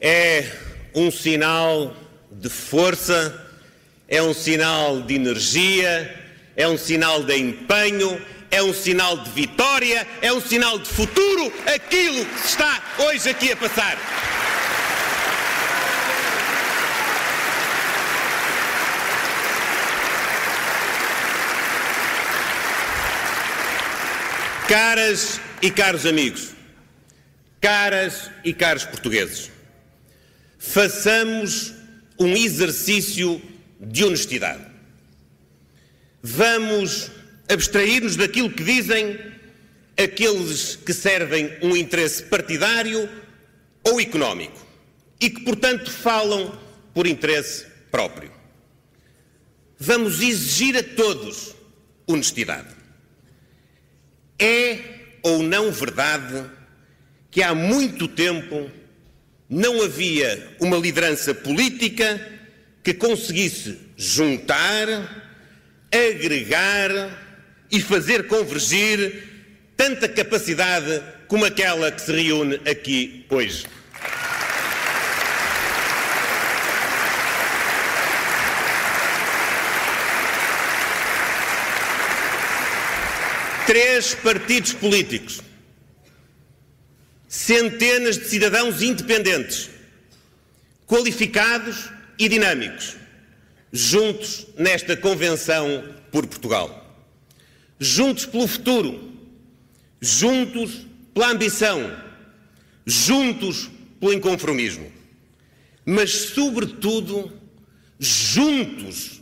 é um sinal de força, é um sinal de energia, é um sinal de empenho, é um sinal de vitória, é um sinal de futuro, aquilo que está hoje aqui a passar. Caras e caros amigos, caras e caros portugueses, façamos um exercício de honestidade. Vamos abstrair-nos daquilo que dizem aqueles que servem um interesse partidário ou económico e que, portanto, falam por interesse próprio. Vamos exigir a todos honestidade. É ou não verdade que há muito tempo não havia uma liderança política que conseguisse juntar, agregar e fazer convergir tanta capacidade como aquela que se reúne aqui hoje. Três partidos políticos, centenas de cidadãos independentes, qualificados e dinâmicos, juntos nesta Convenção por Portugal. Juntos pelo futuro, juntos pela ambição, juntos pelo inconformismo, mas, sobretudo, juntos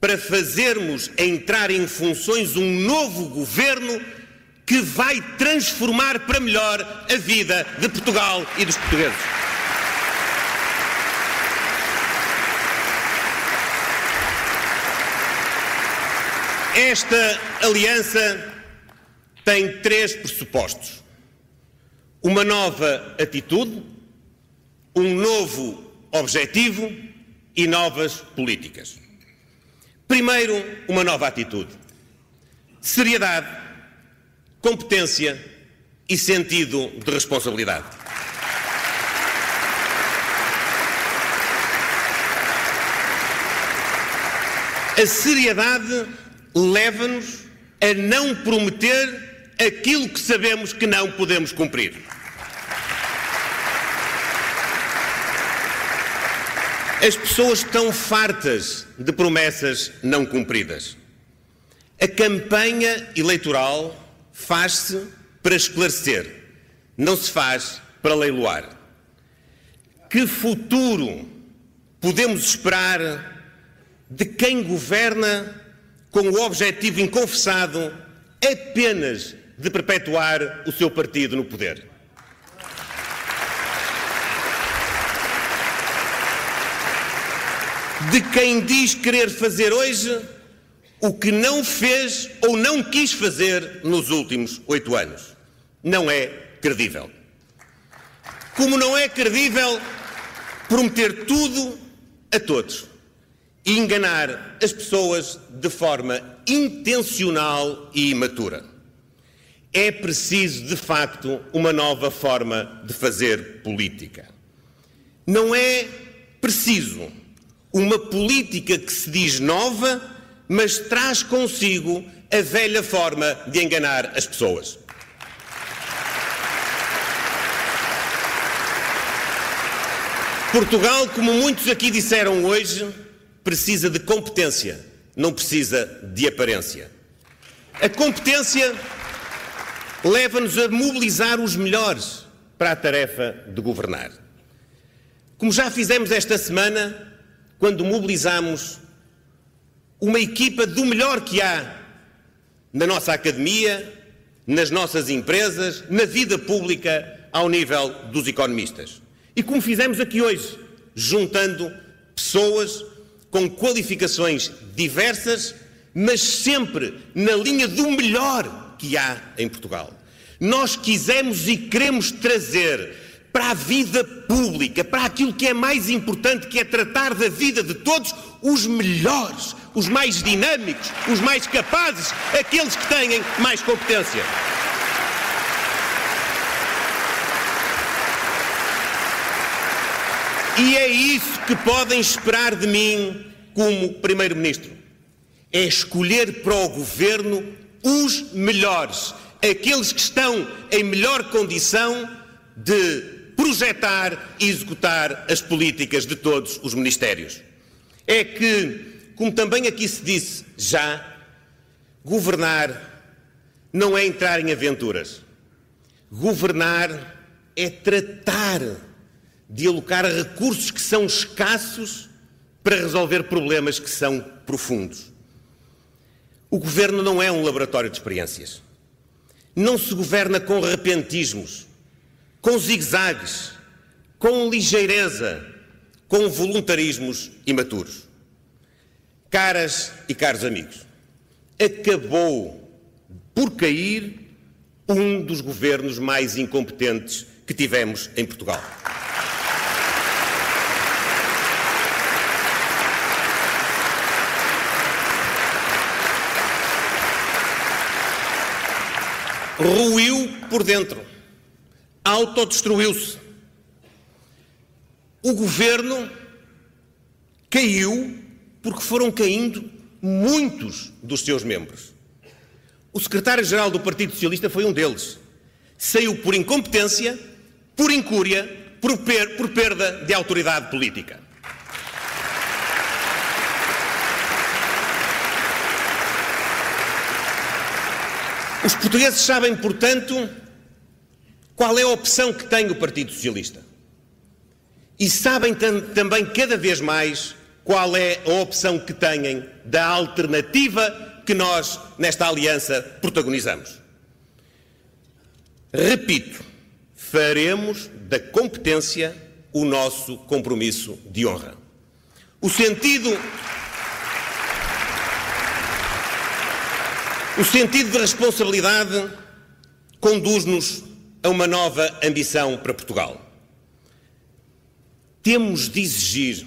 para fazermos entrar em funções um novo governo que vai transformar para melhor a vida de Portugal e dos portugueses. Esta aliança tem três pressupostos: uma nova atitude, um novo objetivo e novas políticas. Primeiro, uma nova atitude. Seriedade, competência e sentido de responsabilidade. A seriedade leva-nos a não prometer aquilo que sabemos que não podemos cumprir. As pessoas estão fartas de promessas não cumpridas. A campanha eleitoral faz-se para esclarecer, não se faz para leiloar. Que futuro podemos esperar de quem governa com o objetivo inconfessado apenas de perpetuar o seu partido no poder. De quem diz querer fazer hoje o que não fez ou não quis fazer nos últimos oito anos. Não é credível. Como não é credível prometer tudo a todos e enganar as pessoas de forma intencional e imatura. É preciso, de facto, uma nova forma de fazer política. Não é preciso uma política que se diz nova, mas traz consigo a velha forma de enganar as pessoas. Portugal, como muitos aqui disseram hoje, precisa de competência, não precisa de aparência. A competência leva-nos a mobilizar os melhores para a tarefa de governar. Como já fizemos esta semana, quando mobilizamos uma equipa do melhor que há na nossa academia, nas nossas empresas, na vida pública, ao nível dos economistas. E como fizemos aqui hoje, juntando pessoas com qualificações diversas, mas sempre na linha do melhor que há em Portugal. Nós quisemos e queremos trazer para a vida pública, para aquilo que é mais importante, que é tratar da vida de todos, os melhores, os mais dinâmicos, os mais capazes, aqueles que têm mais competência. E é isso que podem esperar de mim como Primeiro-Ministro. É escolher para o Governo os melhores, aqueles que estão em melhor condição de projetar e executar as políticas de todos os ministérios. É que, como também aqui se disse já, governar não é entrar em aventuras. Governar é tratar de alocar recursos que são escassos para resolver problemas que são profundos. O governo não é um laboratório de experiências. Não se governa com repentismos, com zigue-zagues, com ligeireza, com voluntarismos imaturos. Caras e caros amigos, acabou por cair um dos governos mais incompetentes que tivemos em Portugal. ruiu por dentro, autodestruiu-se. O governo caiu porque foram caindo muitos dos seus membros. O secretário-geral do Partido Socialista foi um deles. Saiu por incompetência, por incúria, por, per por perda de autoridade política. Os portugueses sabem, portanto, qual é a opção que tem o Partido Socialista. E sabem tam também cada vez mais qual é a opção que têm da alternativa que nós, nesta aliança, protagonizamos. Repito, faremos da competência o nosso compromisso de honra. O sentido. O sentido de responsabilidade conduz-nos a uma nova ambição para Portugal. Temos de exigir,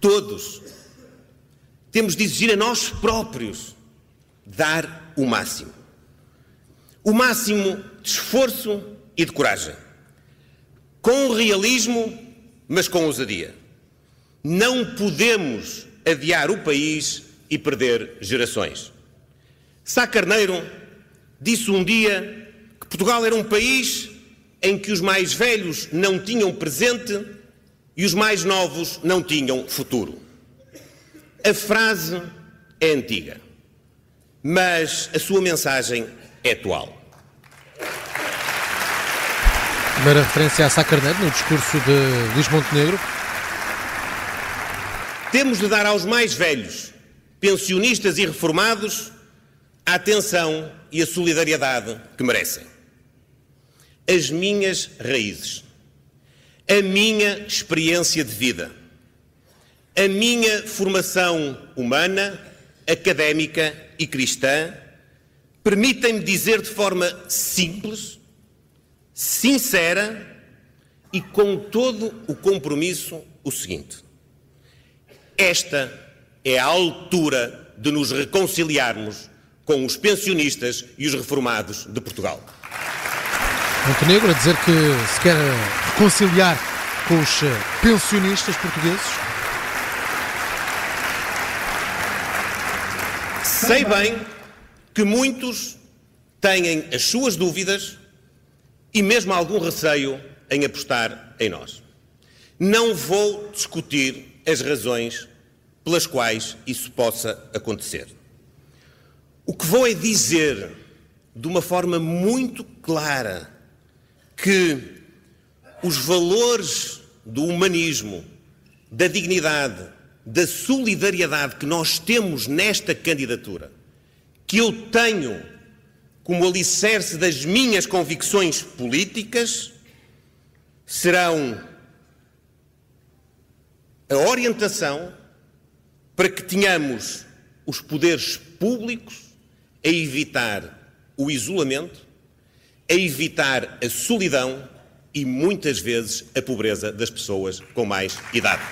todos, temos de exigir a nós próprios dar o máximo. O máximo de esforço e de coragem. Com realismo, mas com ousadia. Não podemos adiar o país e perder gerações. Sá Carneiro disse um dia que Portugal era um país em que os mais velhos não tinham presente e os mais novos não tinham futuro. A frase é antiga, mas a sua mensagem é atual. Primeira referência a Sá Carneiro no discurso de Luís Montenegro. Temos de dar aos mais velhos, pensionistas e reformados, a atenção e a solidariedade que merecem. As minhas raízes, a minha experiência de vida, a minha formação humana, académica e cristã permitem-me dizer de forma simples, sincera e com todo o compromisso o seguinte: esta é a altura de nos reconciliarmos com os pensionistas e os reformados de Portugal. Montenegro a dizer que se quer reconciliar com os eh, pensionistas portugueses. Sei bem que muitos têm as suas dúvidas e mesmo algum receio em apostar em nós. Não vou discutir as razões pelas quais isso possa acontecer. O que vou é dizer de uma forma muito clara que os valores do humanismo, da dignidade, da solidariedade que nós temos nesta candidatura, que eu tenho como alicerce das minhas convicções políticas, serão a orientação para que tenhamos os poderes públicos a evitar o isolamento, a evitar a solidão e muitas vezes a pobreza das pessoas com mais idade.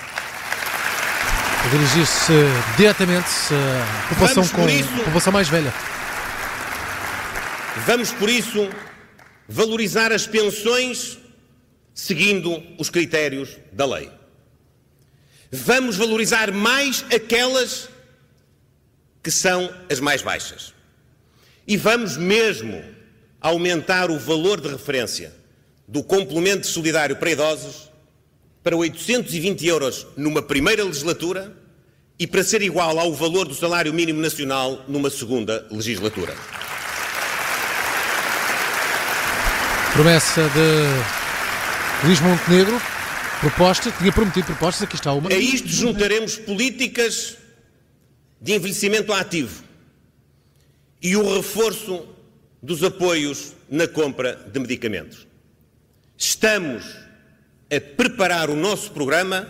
Dirigir-se diretamente à população com isso, população mais velha. Vamos, por isso, valorizar as pensões seguindo os critérios da lei. Vamos valorizar mais aquelas que são as mais baixas. E vamos mesmo aumentar o valor de referência do complemento solidário para idosos para 820 euros numa primeira legislatura e para ser igual ao valor do salário mínimo nacional numa segunda legislatura. Promessa de Luís Montenegro, proposta, tinha prometido propostas, aqui está uma. A isto juntaremos políticas de envelhecimento ativo e o reforço dos apoios na compra de medicamentos. Estamos a preparar o nosso programa,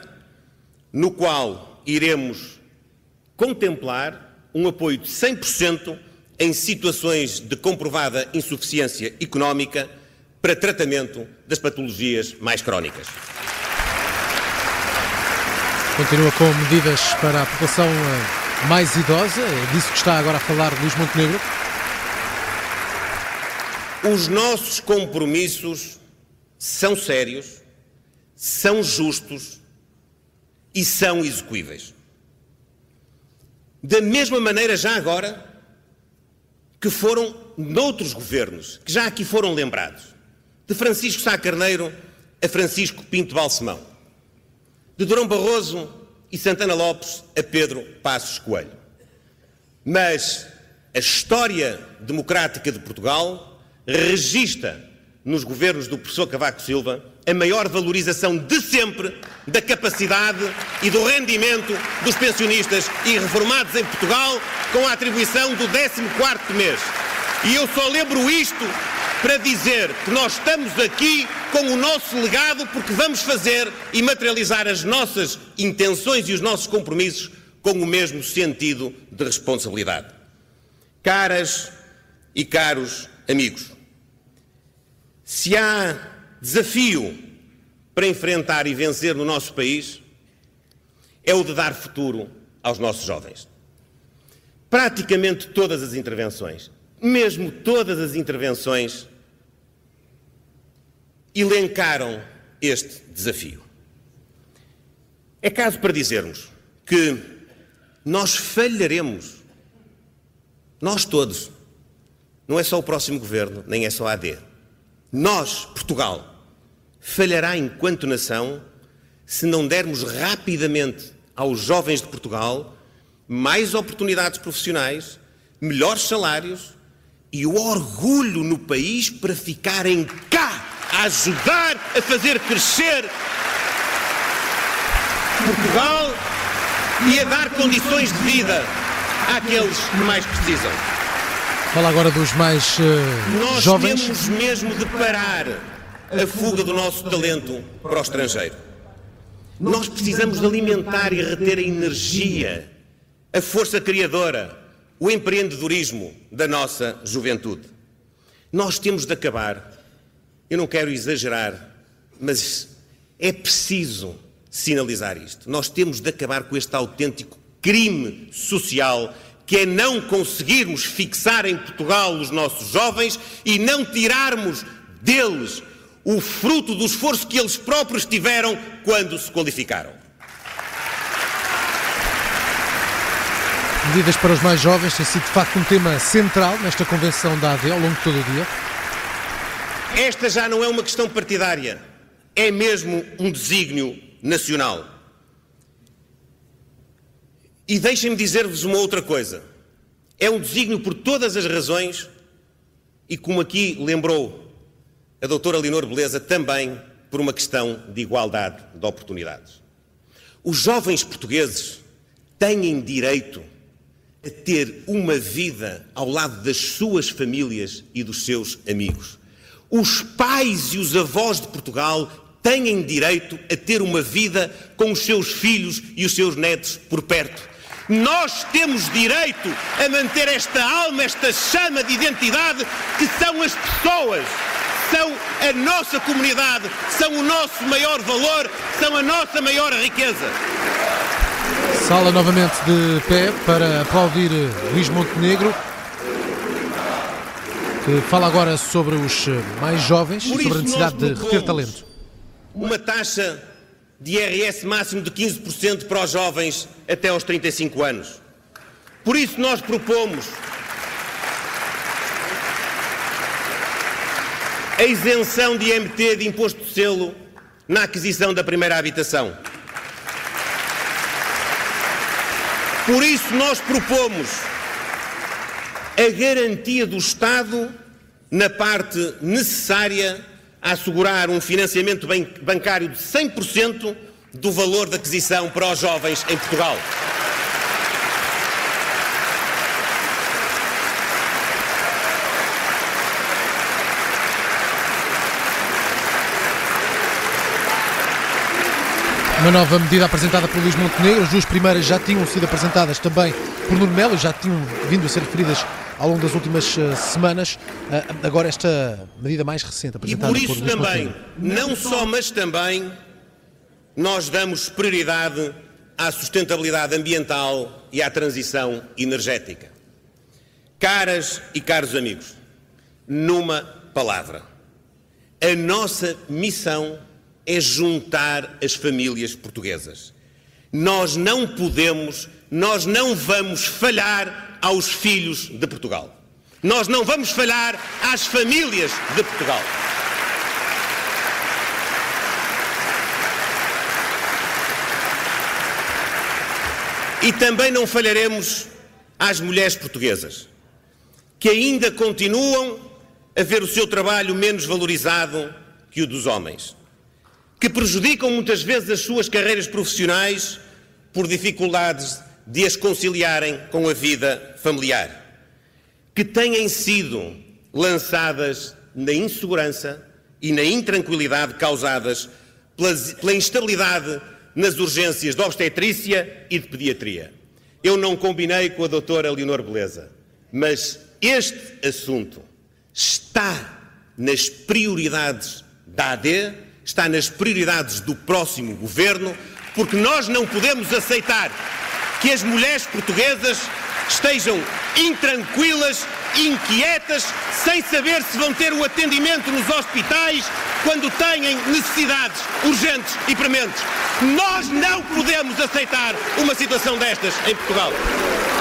no qual iremos contemplar um apoio de 100% em situações de comprovada insuficiência económica para tratamento das patologias mais crónicas. Continua com medidas para a população eh, mais idosa, é disso que está agora a falar Luís Montenegro. Os nossos compromissos são sérios, são justos e são execuíveis. Da mesma maneira, já agora, que foram noutros governos, que já aqui foram lembrados, de Francisco Sá Carneiro a Francisco Pinto Balsemão, de Durão Barroso e Santana Lopes a Pedro Passos Coelho. Mas a história democrática de Portugal registra nos governos do professor Cavaco Silva a maior valorização de sempre da capacidade e do rendimento dos pensionistas e reformados em Portugal com a atribuição do 14º mês. E eu só lembro isto para dizer que nós estamos aqui com o nosso legado porque vamos fazer e materializar as nossas intenções e os nossos compromissos com o mesmo sentido de responsabilidade. Caras e caros amigos, se há desafio para enfrentar e vencer no nosso país, é o de dar futuro aos nossos jovens. Praticamente todas as intervenções, mesmo todas as intervenções, elencaram este desafio. É caso para dizermos que nós falharemos, nós todos, não é só o próximo governo, nem é só a AD. Nós, Portugal, falhará enquanto nação se não dermos rapidamente aos jovens de Portugal mais oportunidades profissionais, melhores salários e o orgulho no país para ficarem cá a ajudar a fazer crescer Portugal e a dar condições de vida àqueles que mais precisam. Fala agora dos mais uh, Nós jovens. temos mesmo de parar a fuga do nosso talento para o estrangeiro. Nós precisamos de alimentar e reter a energia, a força criadora, o empreendedorismo da nossa juventude. Nós temos de acabar, eu não quero exagerar, mas é preciso sinalizar isto. Nós temos de acabar com este autêntico crime social que é não conseguirmos fixar em Portugal os nossos jovens e não tirarmos deles o fruto do esforço que eles próprios tiveram quando se qualificaram. Medidas para os mais jovens tem sido de facto um tema central nesta convenção da AD ao longo de todo o dia. Esta já não é uma questão partidária, é mesmo um desígnio nacional. E deixem-me dizer-vos uma outra coisa. É um desígnio por todas as razões, e como aqui lembrou a doutora Leonor Beleza, também por uma questão de igualdade de oportunidades. Os jovens portugueses têm direito a ter uma vida ao lado das suas famílias e dos seus amigos. Os pais e os avós de Portugal têm direito a ter uma vida com os seus filhos e os seus netos por perto. Nós temos direito a manter esta alma, esta chama de identidade que são as pessoas, são a nossa comunidade, são o nosso maior valor, são a nossa maior riqueza. Sala novamente de pé para aplaudir Luís Montenegro, que fala agora sobre os mais jovens, Por sobre a necessidade de reter talento. Uma taxa de IRS máximo de 15% para os jovens até aos 35 anos. Por isso nós propomos a isenção de IMT de imposto de selo na aquisição da primeira habitação. Por isso nós propomos a garantia do Estado na parte necessária a assegurar um financiamento bancário de 100% do valor da aquisição para os jovens em Portugal. Uma nova medida apresentada por Luís Montenegro. As duas primeiras já tinham sido apresentadas também por Nuno Melo, já tinham vindo a ser referidas ao longo das últimas uh, semanas. Uh, agora esta medida mais recente apresentada por, por Luís também, Montenegro. não só, mas também, nós damos prioridade à sustentabilidade ambiental e à transição energética. Caras e caros amigos, numa palavra, a nossa missão é juntar as famílias portuguesas. Nós não podemos, nós não vamos falhar aos filhos de Portugal. Nós não vamos falhar às famílias de Portugal. E também não falharemos às mulheres portuguesas, que ainda continuam a ver o seu trabalho menos valorizado que o dos homens que prejudicam muitas vezes as suas carreiras profissionais por dificuldades de as conciliarem com a vida familiar, que têm sido lançadas na insegurança e na intranquilidade causadas pela, instabilidade nas urgências de obstetrícia e de pediatria. Eu não combinei com a doutora Leonor Beleza, mas este assunto está nas prioridades da AD está nas prioridades do próximo governo, porque nós não podemos aceitar que as mulheres portuguesas estejam intranquilas, inquietas, sem saber se vão ter o atendimento nos hospitais quando têm necessidades urgentes e prementes. Nós não podemos aceitar uma situação destas em Portugal.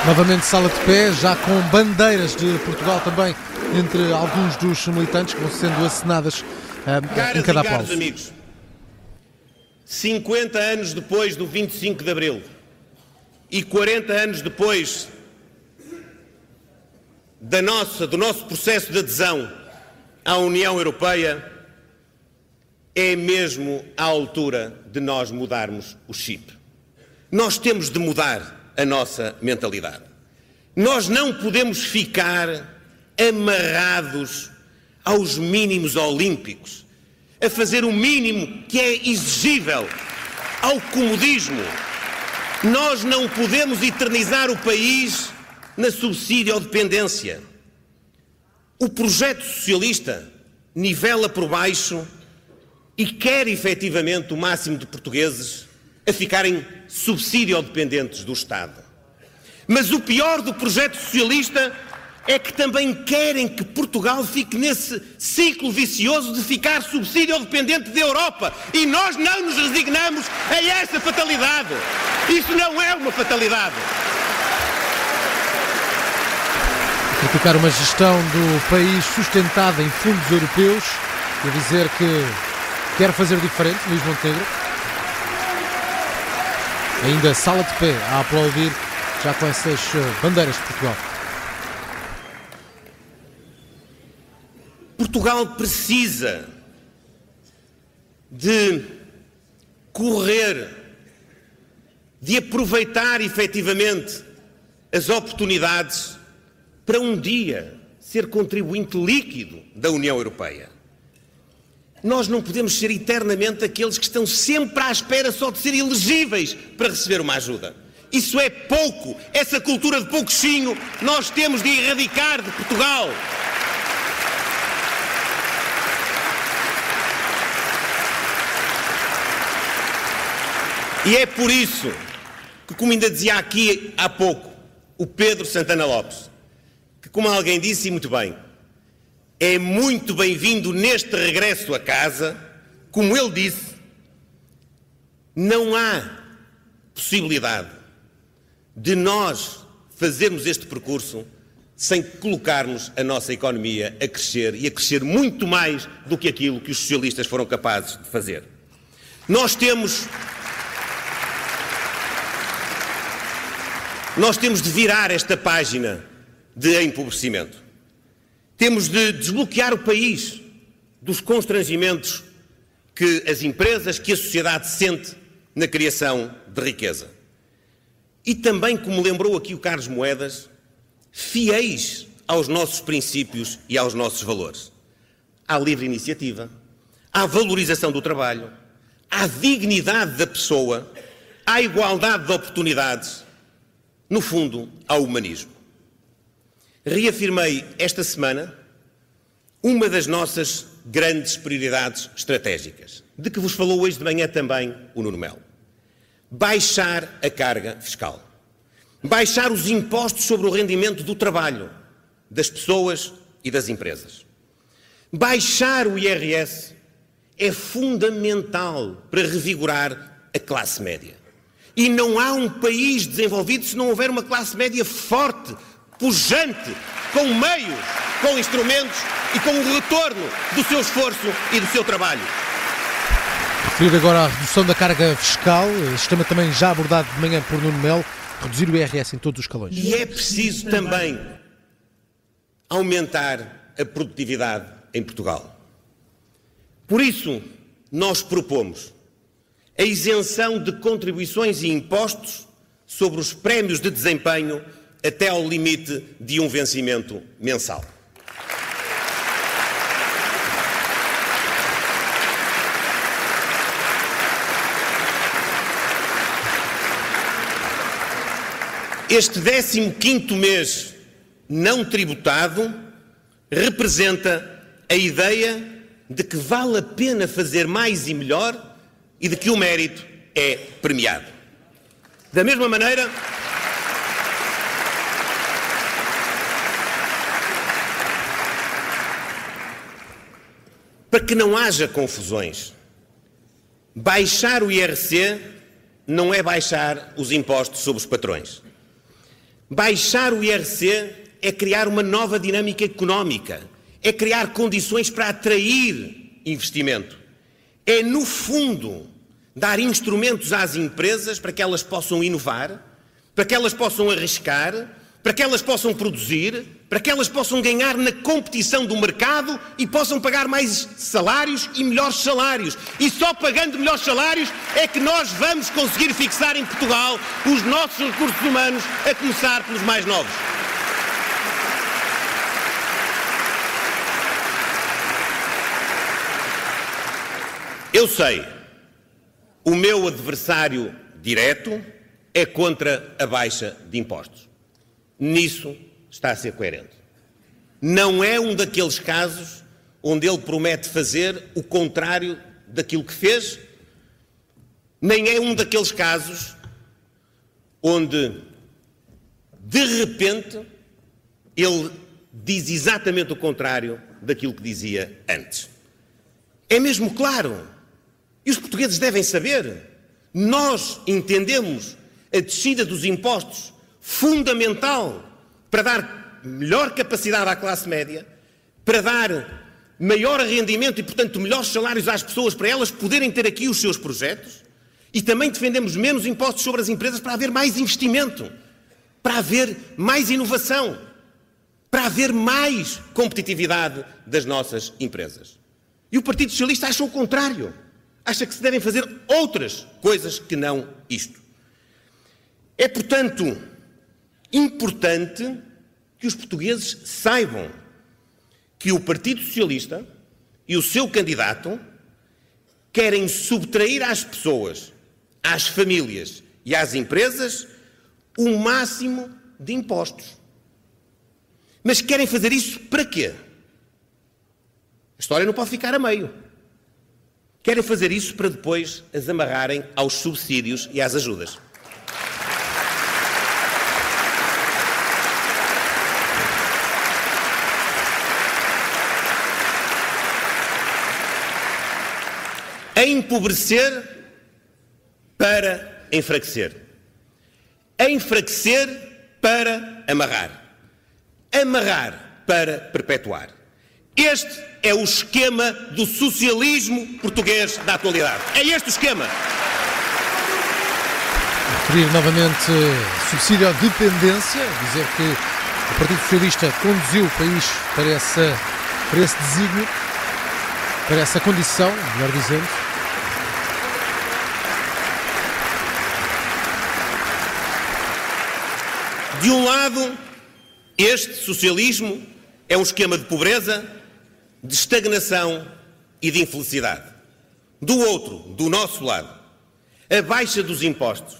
Novamente sala de pé, já com bandeiras de Portugal também entre alguns dos militantes que vão sendo assinadas Caras em cada e caros amigos, 50 anos depois do 25 de Abril e 40 anos depois da nossa, do nosso processo de adesão à União Europeia, é mesmo a altura de nós mudarmos o chip. Nós temos de mudar a nossa mentalidade. Nós não podemos ficar amarrados aos mínimos olímpicos, a fazer o mínimo que é exigível, ao comodismo. Nós não podemos eternizar o país na subsídio ou dependência. O projeto socialista nivela por baixo e quer efetivamente o máximo de portugueses a ficarem subsídio ou dependentes do Estado. Mas o pior do projeto socialista é que também querem que Portugal fique nesse ciclo vicioso de ficar subsídio dependente da Europa. E nós não nos resignamos a essa fatalidade. Isso não é uma fatalidade. Criticar uma gestão do país sustentada em fundos europeus e dizer que quer fazer diferente, Luís Montenegro. Ainda sala de pé a aplaudir já com essas bandeiras de Portugal. Portugal precisa de correr, de aproveitar efetivamente as oportunidades para um dia ser contribuinte líquido da União Europeia. Nós não podemos ser eternamente aqueles que estão sempre à espera só de ser elegíveis para receber uma ajuda. Isso é pouco. Essa cultura de pouquinho nós temos de erradicar de Portugal. E é por isso que, como ainda dizia aqui há pouco o Pedro Santana Lopes, que, como alguém disse muito bem, é muito bem-vindo neste regresso a casa, como ele disse, Não há possibilidade de nós fazermos este percurso sem colocarmos a nossa economia a crescer e a crescer muito mais do que aquilo que os socialistas foram capazes de fazer. Nós temos. Nós temos de virar esta página de empobrecimento. Temos de desbloquear o país dos constrangimentos que as empresas, que a sociedade sente na criação de riqueza. E também, como lembrou aqui o Carlos Moedas, fiéis aos nossos princípios e aos nossos valores. À livre iniciativa, à valorização do trabalho, à dignidade da pessoa, à igualdade de oportunidades, no fundo, ao humanismo. Reafirmei esta semana uma das nossas grandes prioridades estratégicas, de que vos falou hoje de manhã também o Nuno Melo. Baixar a carga fiscal baixar os impostos sobre o rendimento do trabalho das pessoas e das empresas. Baixar o IRS é fundamental para revigorar a classe média. E não há um país desenvolvido se não houver uma classe média forte, pujante, com meios, com instrumentos e com o retorno do seu esforço e do seu trabalho. Referido agora à redução da carga fiscal, este tema também já abordado de manhã por Nuno Melo reduzir o IRS em todos os escalões. E é preciso também aumentar a produtividade em Portugal. Por isso, nós propomos a isenção de contribuições e impostos sobre os prémios de desempenho até ao limite de um vencimento mensal. Este 15 mês não tributado representa a ideia de que vale a pena fazer mais e melhor e de que o mérito é premiado. Da mesma maneira, para que não haja confusões, baixar o IRC não é baixar os impostos sobre os patrões. Baixar o IRC é criar uma nova dinâmica económica, é criar condições para atrair investimento. É, no fundo, dar instrumentos às empresas para que elas possam inovar, para que elas possam arriscar, para que elas possam produzir, para que elas possam ganhar na competição do mercado e possam pagar mais salários e melhores salários. E só pagando melhores salários é que nós vamos conseguir fixar em Portugal os nossos recursos humanos, a começar pelos mais novos. Eu sei, o meu adversário direto é contra a baixa de impostos nisso está a ser coerente. Não é um daqueles casos onde ele promete fazer o contrário daquilo que fez, nem é um daqueles casos onde, de repente, ele diz exatamente o contrário daquilo que dizia antes. É mesmo claro. E os portugueses devem saber. Nós entendemos a descida dos impostos fundamental para dar melhor capacidade à classe média, para dar maior rendimento e, portanto, melhores salários às pessoas, para elas poderem ter aqui os seus projetos. E também defendemos menos impostos sobre as empresas para haver mais investimento, para haver mais inovação, para haver mais competitividade das nossas empresas. E o Partido Socialista acha o contrário. Acha que se devem fazer outras coisas que não isto. É, portanto, importante que os portugueses saibam que o Partido Socialista e o seu candidato querem subtrair às pessoas, às famílias e às empresas o máximo de impostos. Mas querem fazer isso para quê? A história não pode ficar a meio. Querem fazer isso para depois as amarrarem aos subsídios e às ajudas. a empobrecer para enfraquecer. Enfraquecer para amarrar. Amarrar para perpetuar. Este é o esquema do socialismo português da atualidade. É este o esquema. Referir novamente subsídio à dependência, dizer que o Partido Socialista conduziu o país para, essa, para esse desígnio, para essa condição, melhor dizendo. De um lado, este socialismo é um esquema de pobreza, de estagnação e de infelicidade. Do outro, do nosso lado, a baixa dos impostos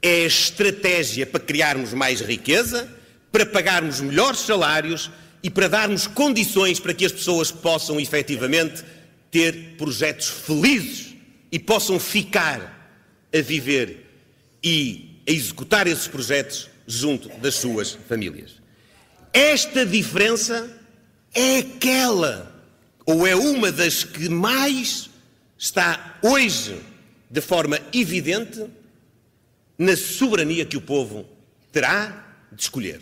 é a estratégia para criarmos mais riqueza, para pagarmos melhores salários e para darmos condições para que as pessoas possam efetivamente ter projetos felizes e possam ficar a viver e a executar esses projetos junto das suas famílias. Esta diferença é aquela, ou é uma das que mais está hoje, de forma evidente, na soberania que o povo terá de escolher.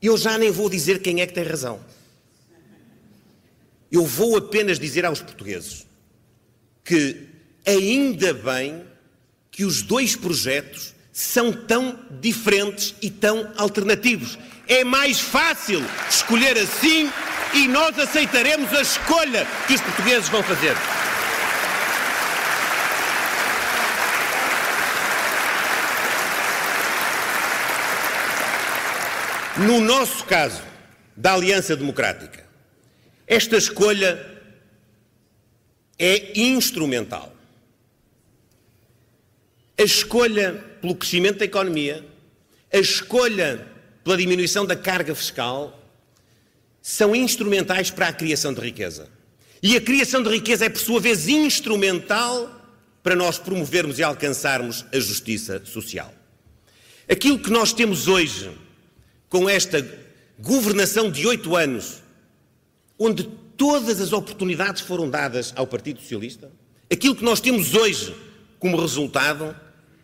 Eu já nem vou dizer quem é que tem razão. Eu vou apenas dizer aos portugueses que ainda bem que os dois projetos são tão diferentes e tão alternativos. É mais fácil escolher assim e nós aceitaremos a escolha que os portugueses vão fazer. No nosso caso, da Aliança Democrática, esta escolha é instrumental. A escolha pelo crescimento da economia, a escolha pela diminuição da carga fiscal, são instrumentais para a criação de riqueza. E a criação de riqueza é, por sua vez, instrumental para nós promovermos e alcançarmos a justiça social. Aquilo que nós temos hoje, com esta governação de oito anos, onde todas as oportunidades foram dadas ao Partido Socialista, aquilo que nós temos hoje como resultado,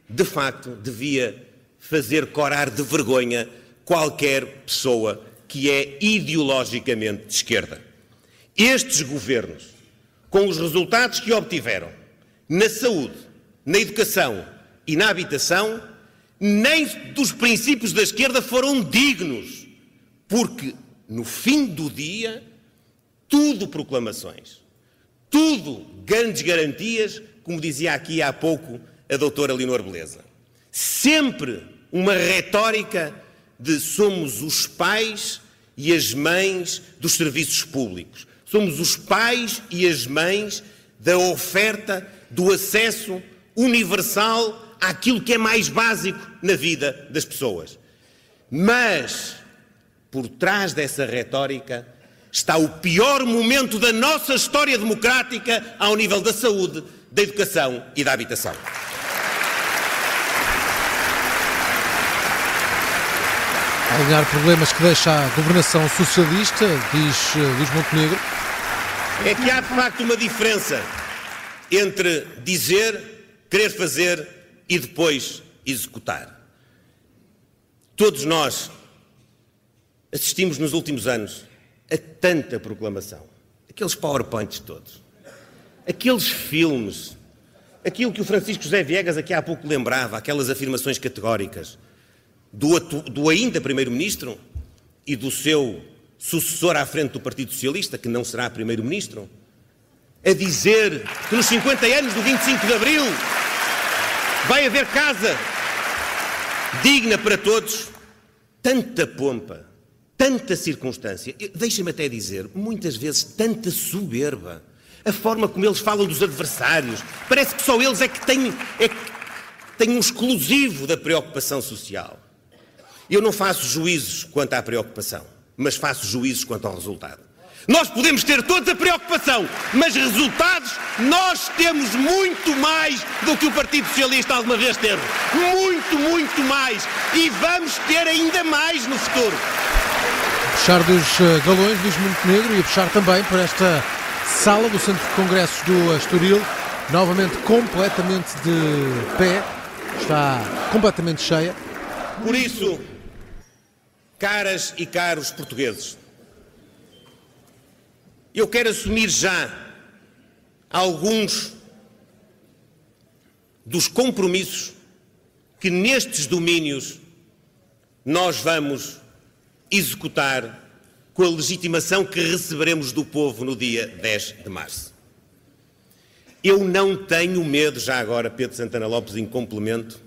de facto, devia fazer corar de vergonha qualquer pessoa que é ideologicamente de esquerda. Estes governos, com os resultados que obtiveram na saúde, na educação e na habitação, nem dos princípios da esquerda foram dignos, porque no fim do dia, tudo proclamações, tudo grandes garantias, como dizia aqui há pouco a doutora Leonor Beleza. Sempre uma retórica de somos os pais e as mães dos serviços públicos. Somos os pais e as mães da oferta do acesso universal àquilo que é mais básico na vida das pessoas. Mas, por trás dessa retórica, está o pior momento da nossa história democrática ao nível da saúde, da educação e da habitação. Alinhar problemas que deixa a governação socialista, diz eh, Luís Montenegro. É que há de facto uma diferença entre dizer, querer fazer e depois executar. Todos nós assistimos nos últimos anos a tanta proclamação, aqueles PowerPoints todos, aqueles filmes, aquilo que o Francisco José Viegas aqui há pouco lembrava, aquelas afirmações categóricas do, do ainda Primeiro-Ministro e do seu sucessor à frente do Partido Socialista, que não será Primeiro-Ministro, a dizer que nos 50 anos do 25 de Abril vai haver casa digna para todos. Tanta pompa, tanta circunstância, deixa-me até dizer, muitas vezes tanta soberba. A forma como eles falam dos adversários, parece que só eles é que têm, é que têm um exclusivo da preocupação social. Eu não faço juízos quanto à preocupação, mas faço juízos quanto ao resultado. Nós podemos ter toda a preocupação, mas resultados nós temos muito mais do que o Partido Socialista alguma vez teve. Muito, muito mais. E vamos ter ainda mais no futuro. Puxar dos eh, galões, diz Montenegro, e a puxar também para esta sala do Centro de Congressos do Estoril, novamente completamente de pé, está completamente cheia. Por isso, caras e caros portugueses, eu quero assumir já alguns dos compromissos que nestes domínios nós vamos executar com a legitimação que receberemos do povo no dia 10 de março. Eu não tenho medo, já agora, Pedro Santana Lopes, em complemento,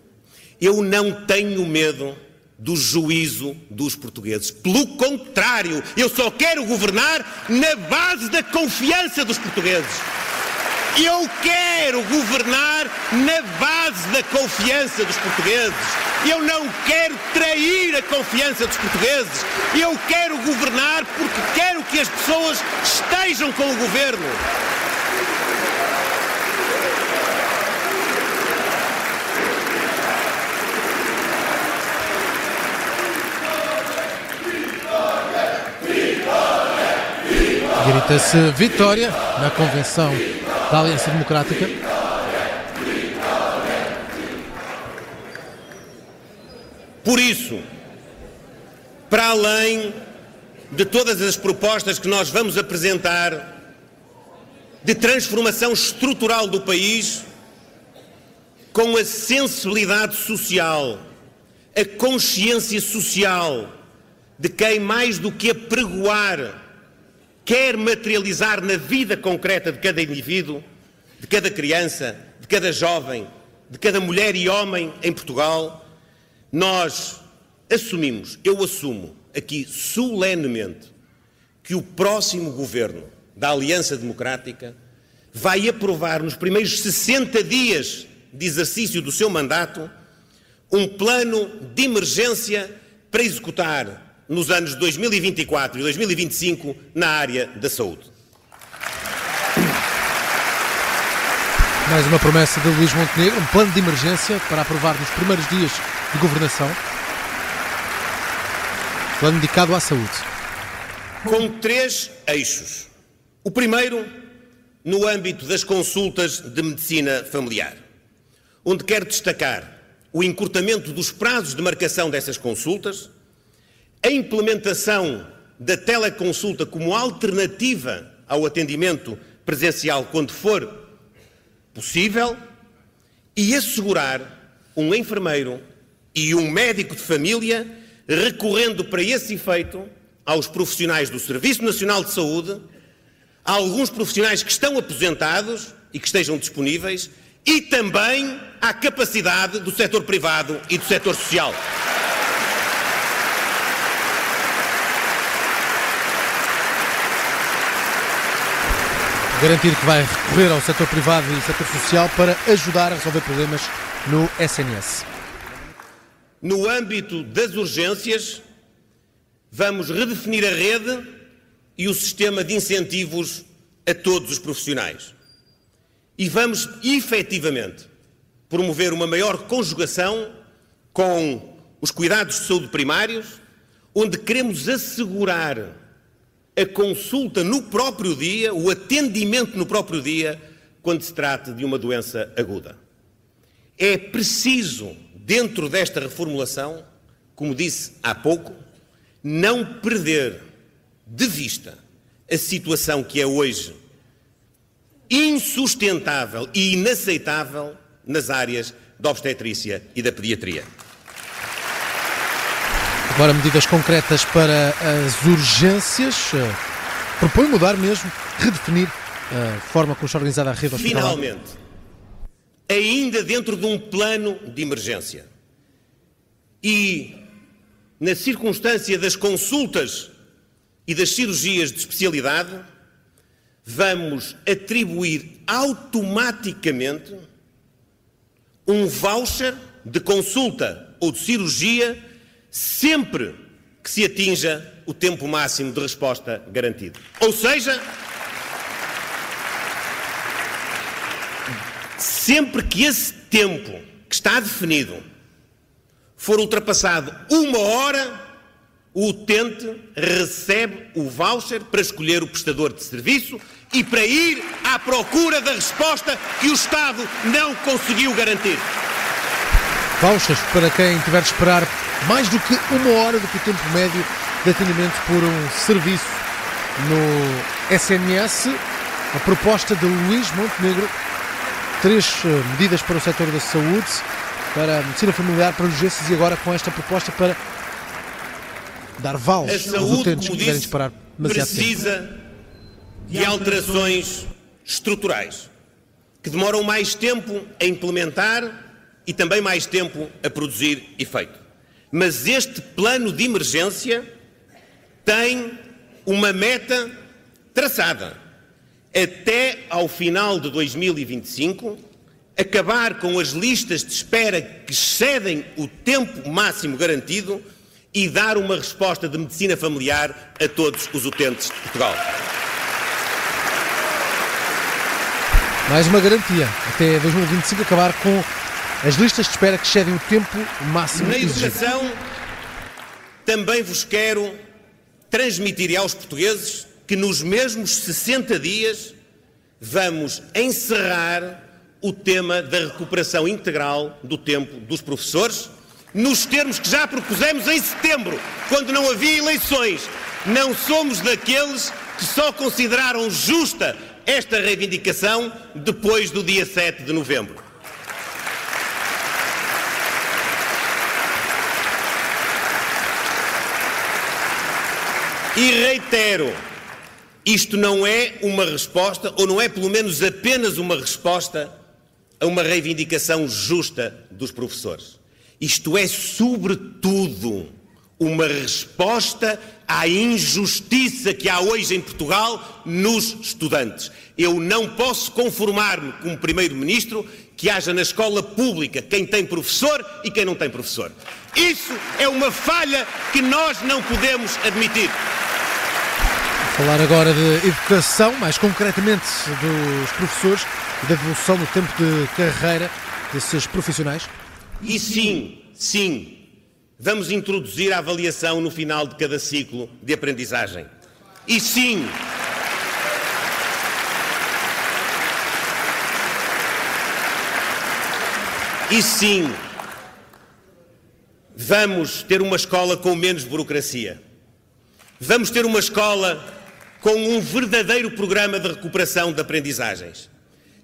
eu não tenho medo do juízo dos portugueses. Pelo contrário, eu só quero governar na base da confiança dos portugueses. Eu quero governar na base da confiança dos portugueses. Eu não quero trair a confiança dos portugueses. Eu quero governar porque quero que as pessoas estejam com o governo. Grita-se vitória na convenção da Aliança Democrática. Por isso, para além de todas as propostas que nós vamos apresentar de transformação estrutural do país, com a sensibilidade social, a consciência social de quem, mais do que apregoar quer materializar na vida concreta de cada indivíduo, de cada criança, de cada jovem, de cada mulher e homem em Portugal, nós assumimos, eu assumo aqui solenemente, que o próximo governo da Aliança Democrática vai aprovar nos primeiros 60 dias de exercício do seu mandato um plano de emergência para executar nos anos 2024 e 2025 na área da saúde. Mais uma promessa de Luís Montenegro, um plano de emergência para aprovar nos primeiros dias de governação. Plano dedicado à saúde. Com três eixos. O primeiro, no âmbito das consultas de medicina familiar, onde quero destacar o encurtamento dos prazos de marcação dessas consultas, a implementação da teleconsulta como alternativa ao atendimento presencial quando for possível e assegurar um enfermeiro e um médico de família recorrendo para esse efeito aos profissionais do Serviço Nacional de Saúde, a alguns profissionais que estão aposentados e que estejam disponíveis e também à capacidade do setor privado e do setor social. Garantir que vai recorrer ao setor privado e setor social para ajudar a resolver problemas no SNS. No âmbito das urgências, vamos redefinir a rede e o sistema de incentivos a todos os profissionais. E vamos efetivamente promover uma maior conjugação com os cuidados de saúde primários, onde queremos assegurar a consulta no próprio dia, o atendimento no próprio dia, quando se trata de uma doença aguda. É preciso, dentro desta reformulação, como disse há pouco, não perder de vista a situação que é hoje insustentável e inaceitável nas áreas da obstetrícia e da pediatria. Agora, medidas concretas para as urgências. Eh, propõe mudar mesmo, redefinir a forma como está organizada a rede hospitalar. Finalmente, ainda dentro de um plano de emergência e na circunstância das consultas e das cirurgias de especialidade, vamos atribuir automaticamente um voucher de consulta ou de cirurgia sempre que se atinja o tempo máximo de resposta garantido. Ou seja, sempre que esse tempo que está definido for ultrapassado uma hora, o utente recebe o voucher para escolher o prestador de serviço e para ir à procura da resposta que o Estado não conseguiu garantir. Vouchers para quem tiver de esperar mais do que uma hora do que o tempo médio de atendimento por um serviço no SNS. A proposta de Luís Montenegro, três eh, medidas para o setor da saúde, para a medicina familiar, para urgências e agora com esta proposta para dar vales aos utentes que quiserem disparar demasiado precisa tempo. de alterações estruturais que demoram mais tempo a implementar e também mais tempo a produzir efeito. Mas este plano de emergência tem uma meta traçada. Até ao final de 2025, acabar com as listas de espera que excedem o tempo máximo garantido e dar uma resposta de medicina familiar a todos os utentes de Portugal. Mais uma garantia. Até 2025 acabar com as listas de espera que excedem o tempo máximo Na educação, também vos quero transmitir aos portugueses que nos mesmos 60 dias vamos encerrar o tema da recuperação integral do tempo dos professores, nos termos que já propusemos em setembro, quando não havia eleições. Não somos daqueles que só consideraram justa esta reivindicação depois do dia 7 de novembro. E reitero, isto não é uma resposta, ou não é pelo menos apenas uma resposta a uma reivindicação justa dos professores. Isto é, sobretudo, uma resposta à injustiça que há hoje em Portugal nos estudantes. Eu não posso conformar-me como Primeiro-Ministro que haja na escola pública quem tem professor e quem não tem professor. Isso é uma falha que nós não podemos admitir. Falar agora de educação, mais concretamente dos professores e da devolução do tempo de carreira desses profissionais. E sim, sim, vamos introduzir a avaliação no final de cada ciclo de aprendizagem. E sim, E sim, vamos ter uma escola com menos burocracia. Vamos ter uma escola com um verdadeiro programa de recuperação de aprendizagens.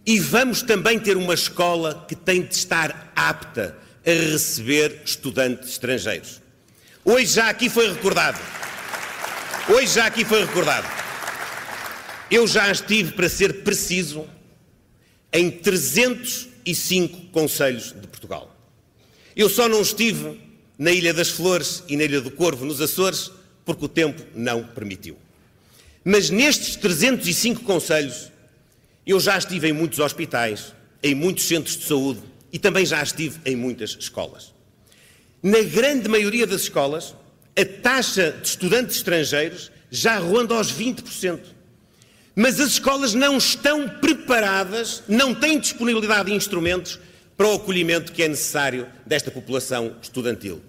E vamos também ter uma escola que tem de estar apta a receber estudantes estrangeiros. Hoje já aqui foi recordado. Hoje já aqui foi recordado. Eu já estive, para ser preciso, em 300 e cinco conselhos de Portugal. Eu só não estive na Ilha das Flores e na Ilha do Corvo, nos Açores, porque o tempo não permitiu. Mas nestes 305 conselhos, eu já estive em muitos hospitais, em muitos centros de saúde e também já estive em muitas escolas. Na grande maioria das escolas, a taxa de estudantes estrangeiros já ronda aos 20%. Mas as escolas não estão preparadas, não têm disponibilidade de instrumentos para o acolhimento que é necessário desta população estudantil.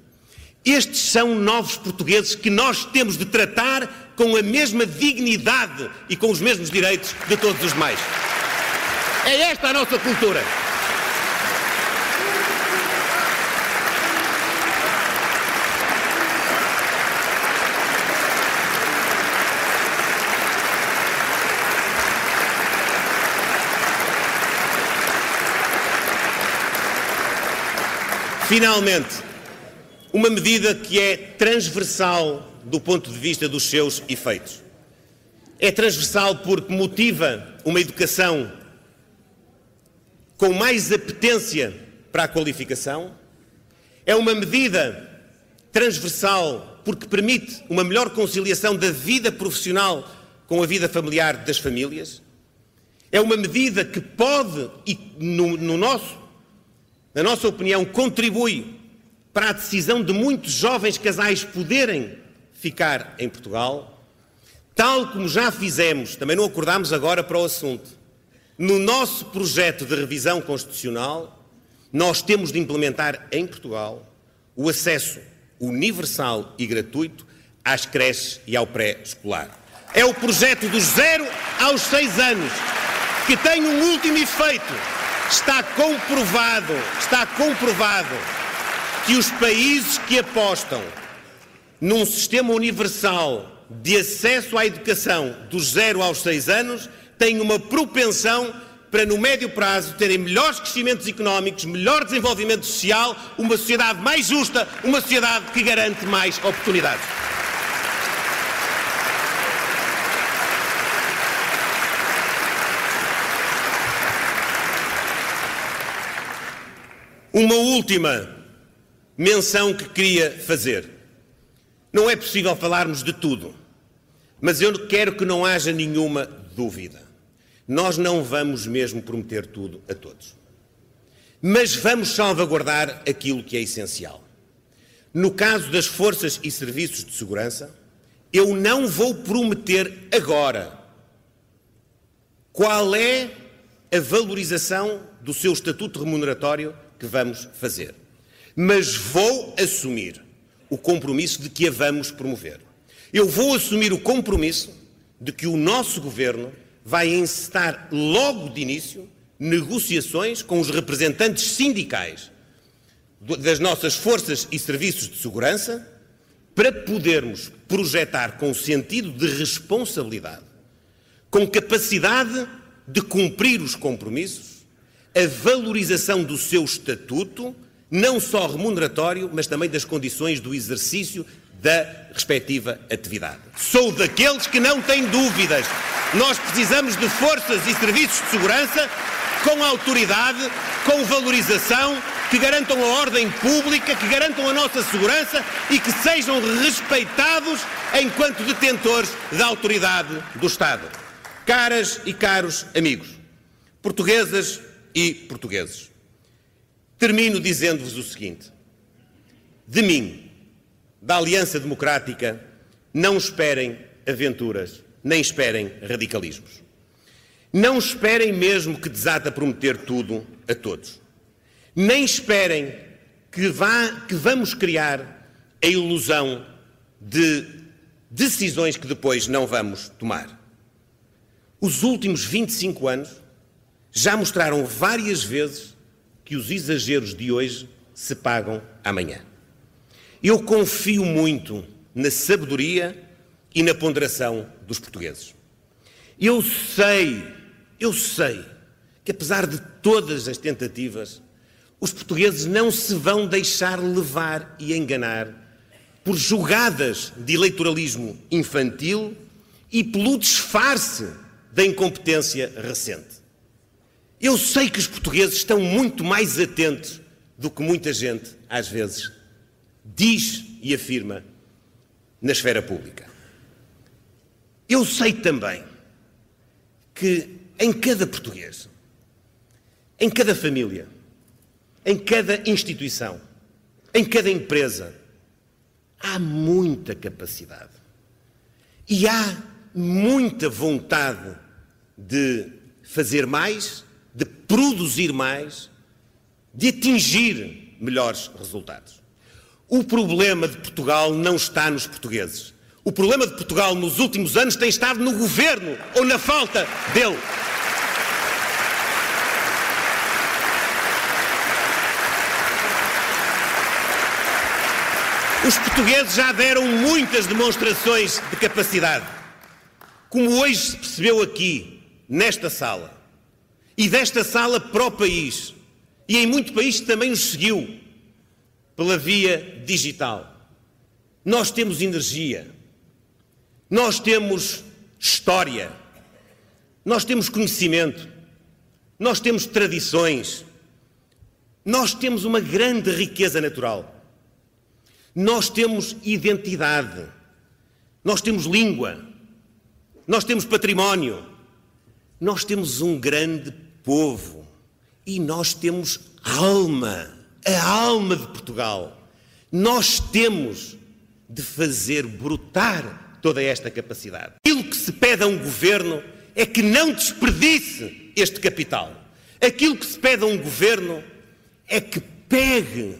Estes são novos portugueses que nós temos de tratar com a mesma dignidade e com os mesmos direitos de todos os demais. É esta a nossa cultura. Finalmente, uma medida que é transversal do ponto de vista dos seus efeitos. É transversal porque motiva uma educação com mais apetência para a qualificação. É uma medida transversal porque permite uma melhor conciliação da vida profissional com a vida familiar das famílias. É uma medida que pode, e no, no nosso na nossa opinião, contribui para a decisão de muitos jovens casais poderem ficar em Portugal, tal como já fizemos, também não acordámos agora para o assunto, no nosso projeto de revisão constitucional, nós temos de implementar em Portugal o acesso universal e gratuito às creches e ao pré-escolar. é o projeto dos zero aos seis anos, que tem um último efeito. Está comprovado, está comprovado que os países que apostam num sistema universal de acesso à educação dos zero aos seis anos têm uma propensão para, no médio prazo, terem melhores crescimentos económicos, melhor desenvolvimento social, uma sociedade mais justa, uma sociedade que garante mais oportunidades. Uma última menção que queria fazer. Não é possível falarmos de tudo, mas eu quero que não haja nenhuma dúvida. Nós não vamos mesmo prometer tudo a todos. Mas vamos salvaguardar aquilo que é essencial. No caso das forças e serviços de segurança, eu não vou prometer agora qual é a valorização do seu estatuto remuneratório que vamos fazer. Mas vou assumir o compromisso de que a vamos promover. Eu vou assumir o compromisso de que o nosso governo vai encetar logo de início negociações com os representantes sindicais das nossas forças e serviços de segurança para podermos projetar com sentido de responsabilidade, com capacidade de cumprir os compromissos, a valorização do seu estatuto não só remuneratório, mas também das condições do exercício da respectiva atividade. Sou daqueles que não têm dúvidas. Nós precisamos de forças e serviços de segurança com autoridade, com valorização, que garantam a ordem pública, que garantam a nossa segurança e que sejam respeitados enquanto detentores da autoridade do Estado. Caras e caros amigos, portuguesas e portugueses, Termino dizendo-vos o seguinte: de mim, da Aliança Democrática, não esperem aventuras, nem esperem radicalismos. Não esperem mesmo que desata prometer tudo a todos. Nem esperem que, vá, que vamos criar a ilusão de decisões que depois não vamos tomar. Os últimos 25 anos já mostraram várias vezes que os exageros de hoje se pagam amanhã. Eu confio muito na sabedoria e na ponderação dos portugueses. Eu sei, eu sei que apesar de todas as tentativas, os portugueses não se vão deixar levar e enganar por jogadas de eleitoralismo infantil e pelo disfarce da incompetência recente. Eu sei que os portugueses estão muito mais atentos do que muita gente, às vezes, diz e afirma na esfera pública. Eu sei também que em cada português, em cada família, em cada instituição, em cada empresa, há muita capacidade e há muita vontade de fazer mais de produzir mais, de atingir melhores resultados. O problema de Portugal não está nos portugueses. O problema de Portugal nos últimos anos tem estado no governo ou na falta dele. Os portugueses já deram muitas demonstrações de capacidade. Como hoje se percebeu aqui, nesta sala, e desta sala para o país. E em muito país também nos seguiu pela via digital. Nós temos energia, nós temos história, nós temos conhecimento, nós temos tradições, nós temos uma grande riqueza natural, nós temos identidade, nós temos língua, nós temos património, nós temos um grande povo e nós temos alma, a alma de Portugal. Nós temos de fazer brotar toda esta capacidade. Aquilo que se pede a um governo é que não desperdice este capital. Aquilo que se pede a um governo é que pegue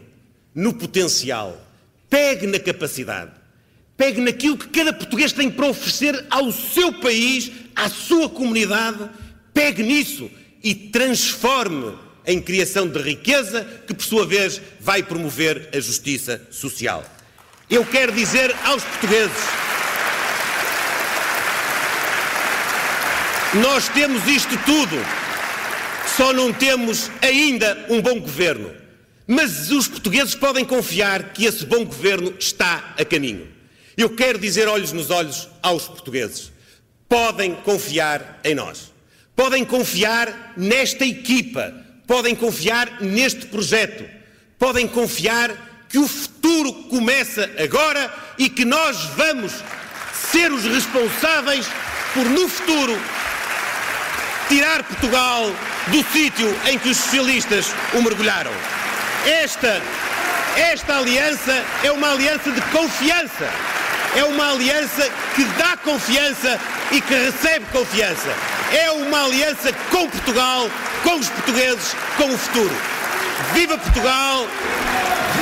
no potencial, pegue na capacidade, pegue naquilo que cada português tem para oferecer ao seu país, à sua comunidade, pegue nisso e transforme em criação de riqueza, que por sua vez vai promover a justiça social. Eu quero dizer aos portugueses: nós temos isto tudo, só não temos ainda um bom governo. Mas os portugueses podem confiar que esse bom governo está a caminho. Eu quero dizer olhos nos olhos aos portugueses: podem confiar em nós. Podem confiar nesta equipa, podem confiar neste projeto, podem confiar que o futuro começa agora e que nós vamos ser os responsáveis por, no futuro, tirar Portugal do sítio em que os socialistas o mergulharam. Esta, esta aliança é uma aliança de confiança. É uma aliança que dá confiança e que recebe confiança. É uma aliança com Portugal, com os portugueses, com o futuro. Viva Portugal!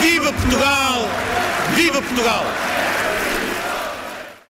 Viva Portugal! Viva Portugal!